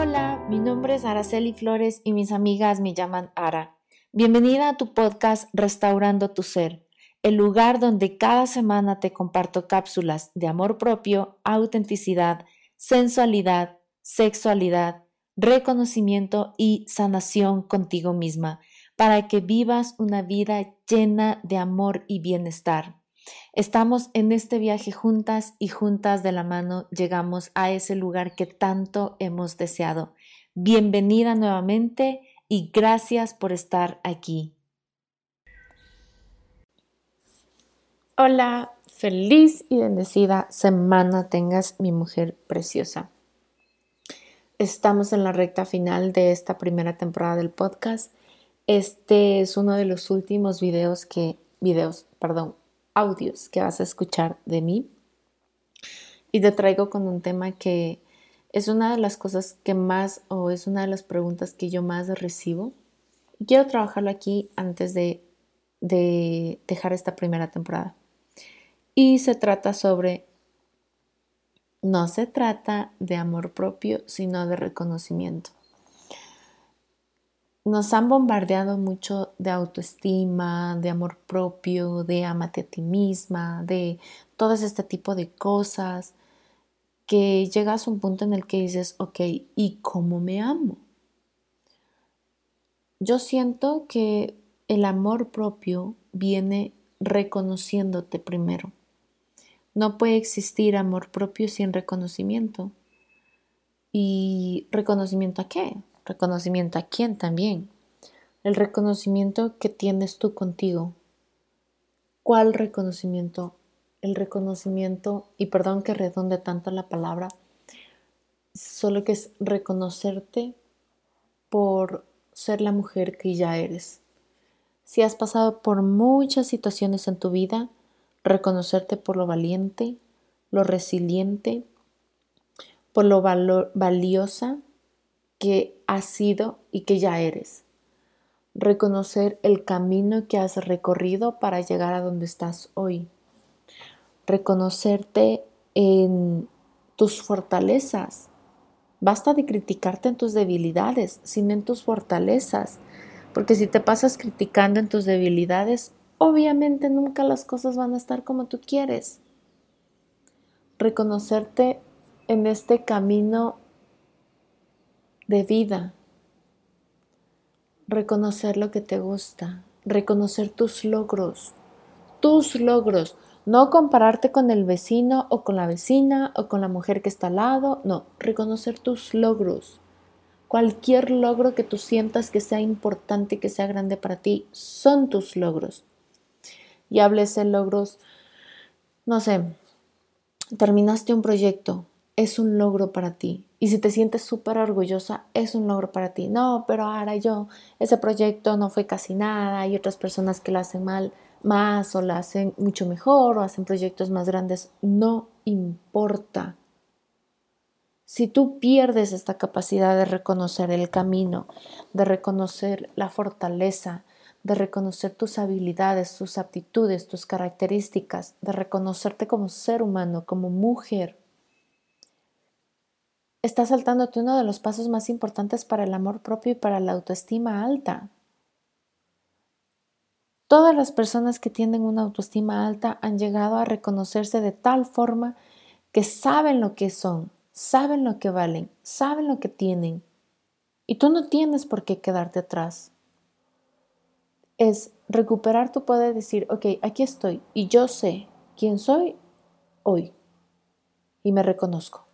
Hola, mi nombre es Araceli Flores y mis amigas me llaman Ara. Bienvenida a tu podcast Restaurando tu Ser, el lugar donde cada semana te comparto cápsulas de amor propio, autenticidad, sensualidad, sexualidad, reconocimiento y sanación contigo misma, para que vivas una vida llena de amor y bienestar. Estamos en este viaje juntas y juntas de la mano llegamos a ese lugar que tanto hemos deseado. Bienvenida nuevamente y gracias por estar aquí. Hola, feliz y bendecida semana tengas mi mujer preciosa. Estamos en la recta final de esta primera temporada del podcast. Este es uno de los últimos videos que videos, perdón, audios que vas a escuchar de mí. Y te traigo con un tema que es una de las cosas que más o es una de las preguntas que yo más recibo. quiero trabajarlo aquí antes de, de dejar esta primera temporada. Y se trata sobre, no se trata de amor propio, sino de reconocimiento nos han bombardeado mucho de autoestima, de amor propio, de amate a ti misma, de todo este tipo de cosas, que llegas a un punto en el que dices, ok, ¿y cómo me amo? Yo siento que el amor propio viene reconociéndote primero. No puede existir amor propio sin reconocimiento. ¿Y reconocimiento a qué? Reconocimiento a quién también. El reconocimiento que tienes tú contigo. ¿Cuál reconocimiento? El reconocimiento, y perdón que redonde tanto la palabra, solo que es reconocerte por ser la mujer que ya eres. Si has pasado por muchas situaciones en tu vida, reconocerte por lo valiente, lo resiliente, por lo valiosa que has sido y que ya eres. Reconocer el camino que has recorrido para llegar a donde estás hoy. Reconocerte en tus fortalezas. Basta de criticarte en tus debilidades, sino en tus fortalezas. Porque si te pasas criticando en tus debilidades, obviamente nunca las cosas van a estar como tú quieres. Reconocerte en este camino de vida. Reconocer lo que te gusta, reconocer tus logros, tus logros, no compararte con el vecino o con la vecina o con la mujer que está al lado, no, reconocer tus logros. Cualquier logro que tú sientas que sea importante, que sea grande para ti, son tus logros. Y hables de logros, no sé, terminaste un proyecto, es un logro para ti. Y si te sientes súper orgullosa, es un logro para ti. No, pero ahora yo, ese proyecto no fue casi nada. Hay otras personas que lo hacen mal más o lo hacen mucho mejor o hacen proyectos más grandes. No importa. Si tú pierdes esta capacidad de reconocer el camino, de reconocer la fortaleza, de reconocer tus habilidades, tus aptitudes, tus características, de reconocerte como ser humano, como mujer, estás saltándote uno de los pasos más importantes para el amor propio y para la autoestima alta. Todas las personas que tienen una autoestima alta han llegado a reconocerse de tal forma que saben lo que son, saben lo que valen, saben lo que tienen. Y tú no tienes por qué quedarte atrás. Es recuperar tu poder, decir, ok, aquí estoy y yo sé quién soy hoy y me reconozco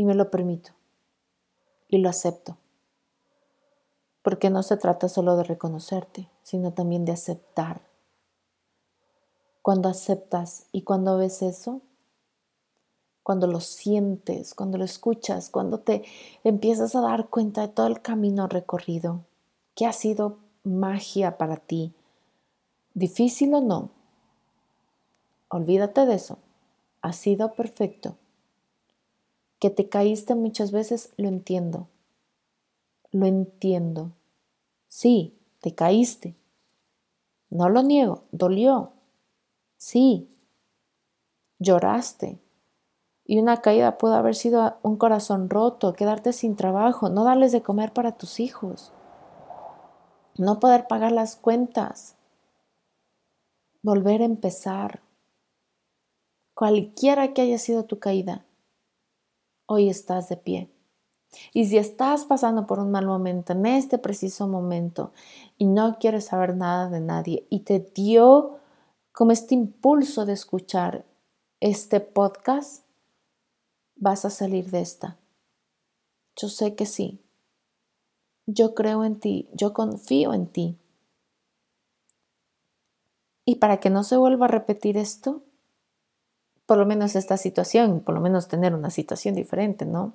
y me lo permito y lo acepto. Porque no se trata solo de reconocerte, sino también de aceptar. Cuando aceptas y cuando ves eso, cuando lo sientes, cuando lo escuchas, cuando te empiezas a dar cuenta de todo el camino recorrido, que ha sido magia para ti, difícil o no, olvídate de eso, ha sido perfecto que te caíste muchas veces, lo entiendo. Lo entiendo. Sí, te caíste. No lo niego, dolió. Sí. Lloraste. Y una caída puede haber sido un corazón roto, quedarte sin trabajo, no darles de comer para tus hijos, no poder pagar las cuentas, volver a empezar. Cualquiera que haya sido tu caída, hoy estás de pie. Y si estás pasando por un mal momento en este preciso momento y no quieres saber nada de nadie y te dio como este impulso de escuchar este podcast, vas a salir de esta. Yo sé que sí. Yo creo en ti, yo confío en ti. Y para que no se vuelva a repetir esto, por lo menos esta situación, por lo menos tener una situación diferente, ¿no?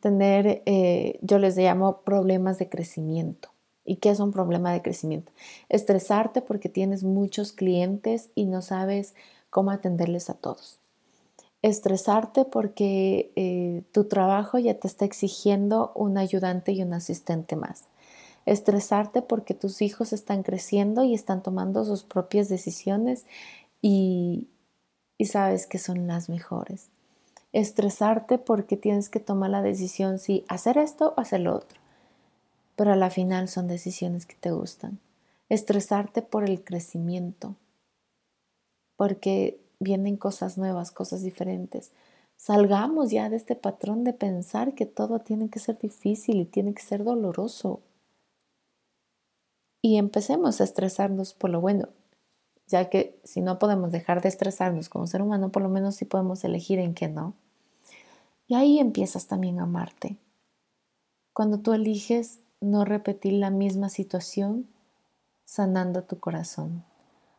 Tener, eh, yo les llamo problemas de crecimiento. ¿Y qué es un problema de crecimiento? Estresarte porque tienes muchos clientes y no sabes cómo atenderles a todos. Estresarte porque eh, tu trabajo ya te está exigiendo un ayudante y un asistente más. Estresarte porque tus hijos están creciendo y están tomando sus propias decisiones y, y sabes que son las mejores. Estresarte porque tienes que tomar la decisión si hacer esto o hacer lo otro. Pero a la final son decisiones que te gustan. Estresarte por el crecimiento. Porque vienen cosas nuevas, cosas diferentes. Salgamos ya de este patrón de pensar que todo tiene que ser difícil y tiene que ser doloroso. Y empecemos a estresarnos por lo bueno ya que si no podemos dejar de estresarnos como ser humano, por lo menos sí podemos elegir en qué no. Y ahí empiezas también a amarte. Cuando tú eliges no repetir la misma situación, sanando tu corazón,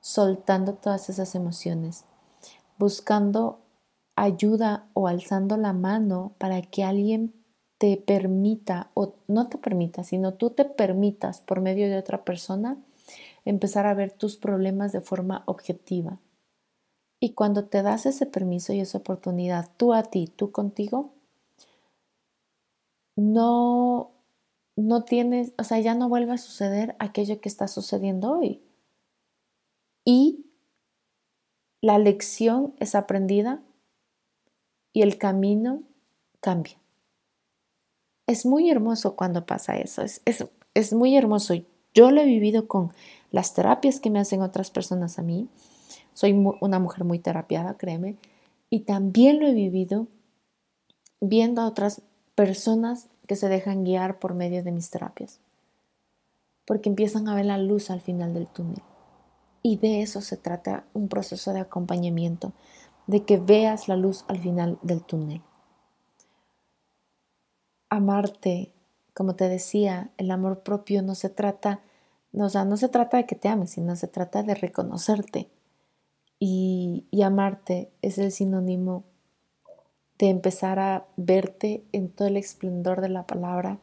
soltando todas esas emociones, buscando ayuda o alzando la mano para que alguien te permita, o no te permita, sino tú te permitas por medio de otra persona, empezar a ver tus problemas de forma objetiva. Y cuando te das ese permiso y esa oportunidad, tú a ti, tú contigo, no, no tienes, o sea, ya no vuelve a suceder aquello que está sucediendo hoy. Y la lección es aprendida y el camino cambia. Es muy hermoso cuando pasa eso, es, es, es muy hermoso. Yo lo he vivido con las terapias que me hacen otras personas a mí. Soy una mujer muy terapiada, créeme. Y también lo he vivido viendo a otras personas que se dejan guiar por medio de mis terapias. Porque empiezan a ver la luz al final del túnel. Y de eso se trata un proceso de acompañamiento, de que veas la luz al final del túnel. Amarte, como te decía, el amor propio no se trata o sea, no se trata de que te ames, sino se trata de reconocerte. Y, y amarte es el sinónimo de empezar a verte en todo el esplendor de la palabra,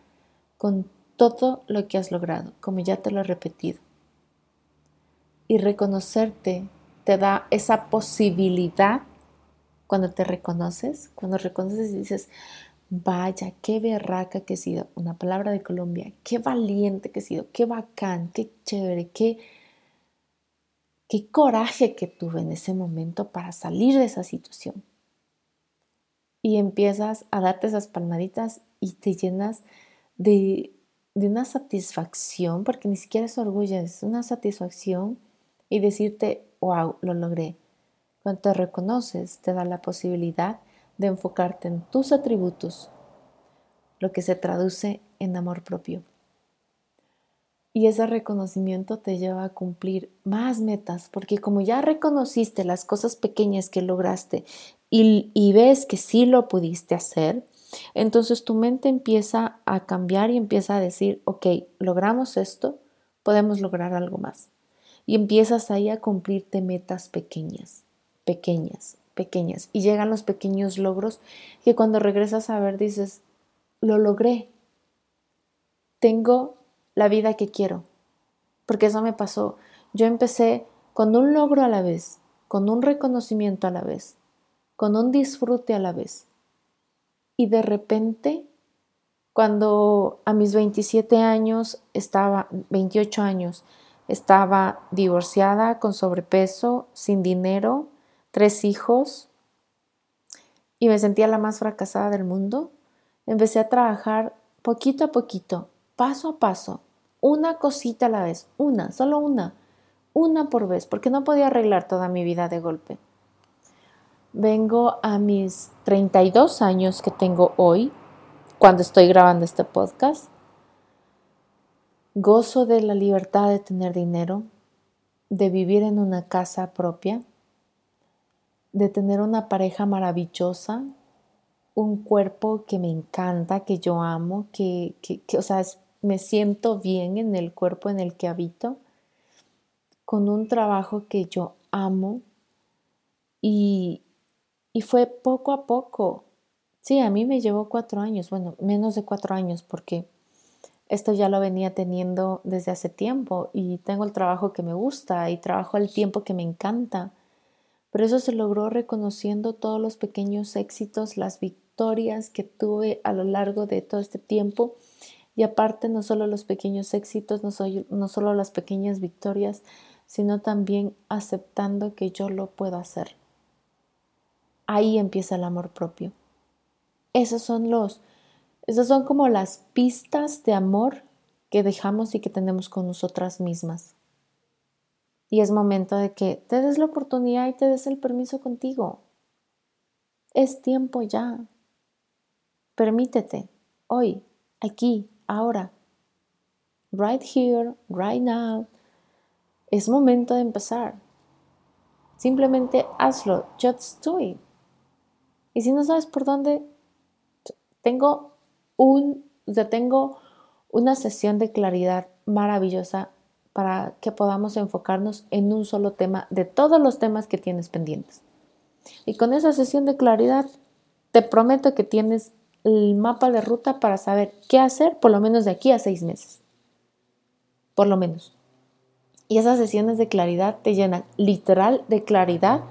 con todo lo que has logrado, como ya te lo he repetido. Y reconocerte te da esa posibilidad cuando te reconoces, cuando reconoces y dices, Vaya, qué berraca que he sido, una palabra de Colombia, qué valiente que he sido, qué bacán, qué chévere, qué, qué coraje que tuve en ese momento para salir de esa situación. Y empiezas a darte esas palmaditas y te llenas de, de una satisfacción, porque ni siquiera es orgullo, es una satisfacción y decirte, wow, lo logré. Cuando te reconoces, te da la posibilidad de enfocarte en tus atributos, lo que se traduce en amor propio. Y ese reconocimiento te lleva a cumplir más metas, porque como ya reconociste las cosas pequeñas que lograste y, ves que sí lo pudiste hacer, entonces tu mente empieza a cambiar y empieza a decir, ok, logramos esto, podemos lograr algo más. Y empiezas ahí a cumplirte metas pequeñas, pequeñas, pequeñas y llegan los pequeños logros que cuando regresas a ver dices, lo logré, tengo la vida que quiero, porque eso me pasó. Yo empecé con un logro a la vez, con un reconocimiento a la vez, con un disfrute a la vez. Y de repente, cuando a mis 27 años estaba, 28 años, estaba divorciada, con sobrepeso, sin dinero, tres hijos, y me sentía la más fracasada del mundo, empecé a trabajar poquito a poquito, paso a paso, una cosita a la vez, una, solo una, una por vez, porque no podía arreglar toda mi vida de golpe. Vengo a mis 32 años que tengo hoy, cuando estoy grabando este podcast. Gozo de la libertad de tener dinero, de vivir en una casa propia, de tener una pareja maravillosa, un cuerpo que me encanta, que yo amo, que, o sea, me siento bien en el cuerpo en el que habito, con un trabajo que yo amo y, y fue poco a poco. Sí, a mí me llevó cuatro años, bueno, menos de cuatro años porque esto ya lo venía teniendo desde hace tiempo y tengo el trabajo que me gusta y trabajo el tiempo que me encanta. Pero eso se logró reconociendo todos los pequeños éxitos, las victorias que tuve a lo largo de todo este tiempo. Y aparte, no solo los pequeños éxitos, no, solo las pequeñas victorias, sino también aceptando que yo lo puedo hacer. Ahí empieza el amor propio. Esos son los esas son como las pistas de amor que dejamos y que tenemos con nosotras mismas. Y es momento de que te des la oportunidad y te des el permiso contigo. Es tiempo ya. Permítete, hoy, aquí, ahora. Right here, right now. Es momento de empezar. Simplemente hazlo, just do it. Y si no sabes por dónde, tengo un, tengo una sesión de claridad maravillosa para que podamos enfocarnos en un solo tema de todos los temas que tienes pendientes. Y con esa sesión de claridad, te prometo que tienes el mapa de ruta para saber qué hacer por lo menos de aquí a seis meses. Por lo menos. Y esas sesiones de claridad te llenan literal de claridad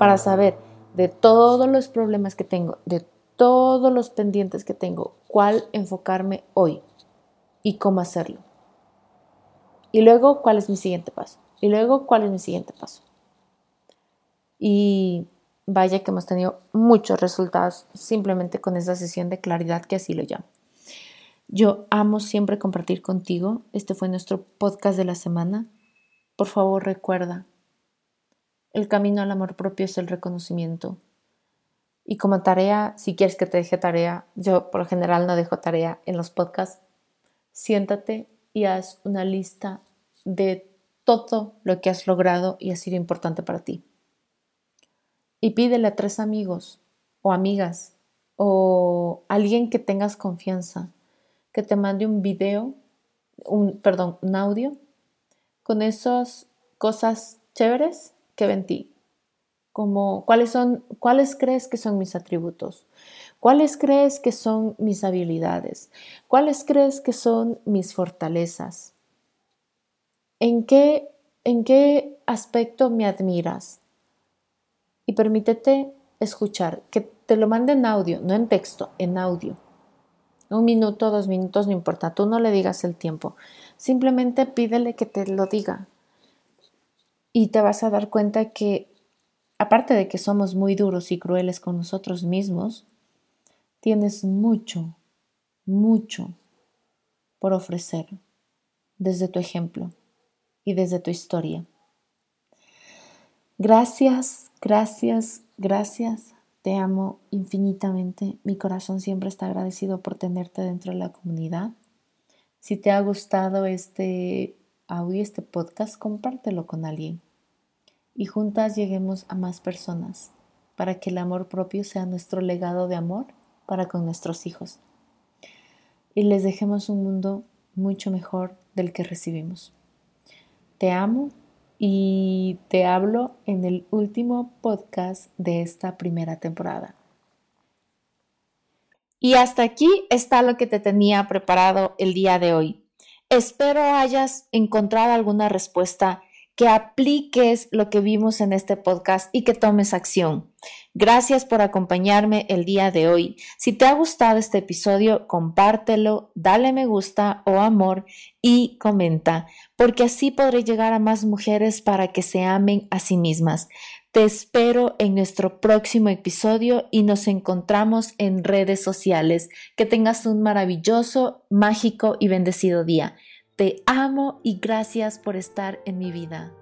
para saber de todos los problemas que tengo, de todos los pendientes que tengo, cuál enfocarme hoy y cómo hacerlo. Y luego, cuál es mi siguiente paso. Y luego, cuál es mi siguiente paso. Y vaya que hemos tenido muchos resultados simplemente con esa sesión de claridad que así lo llamo. Yo amo siempre compartir contigo. Este fue nuestro podcast de la semana. Por favor, recuerda, el camino al amor propio es el reconocimiento y como tarea, si quieres que te deje tarea, yo por lo general no dejo tarea en los podcasts, siéntate y haz una lista de todo lo que has logrado y ha sido importante para ti. Y pídele a tres amigos o amigas o alguien que tengas confianza que te mande un video, un, perdón, un audio con esas cosas chéveres que ven ti como cuáles son, cuáles crees que son mis atributos, cuáles crees que son mis habilidades, cuáles crees que son mis fortalezas, en qué, en qué aspecto me admiras. Y permítete escuchar, que te lo mande en audio, no en texto, en audio. Un minuto, dos minutos, no importa, tú no le digas el tiempo, simplemente pídele que te lo diga. Y te vas a dar cuenta que aparte de que somos muy duros y crueles con nosotros mismos, tienes mucho, mucho por ofrecer desde tu ejemplo y desde tu historia. Gracias, gracias, gracias. Te amo infinitamente. Mi corazón siempre está agradecido por tenerte dentro de la comunidad. Si te ha gustado este audio, este podcast, compártelo con alguien y juntas lleguemos a más personas para que el amor propio sea nuestro legado de amor para con nuestros hijos y les dejemos un mundo mucho mejor del que recibimos. Te amo y te hablo en el último podcast de esta primera temporada. Y hasta aquí está lo que te tenía preparado el día de hoy. Espero hayas encontrado alguna respuesta que apliques lo que vimos en este podcast y que tomes acción. Gracias por acompañarme el día de hoy. Si te ha gustado este episodio, compártelo, dale me gusta o amor y comenta, porque así podré llegar a más mujeres para que se amen a sí mismas. Te espero en nuestro próximo episodio y nos encontramos en redes sociales. Que tengas un maravilloso, mágico y bendecido día. Te amo y gracias por estar en mi vida.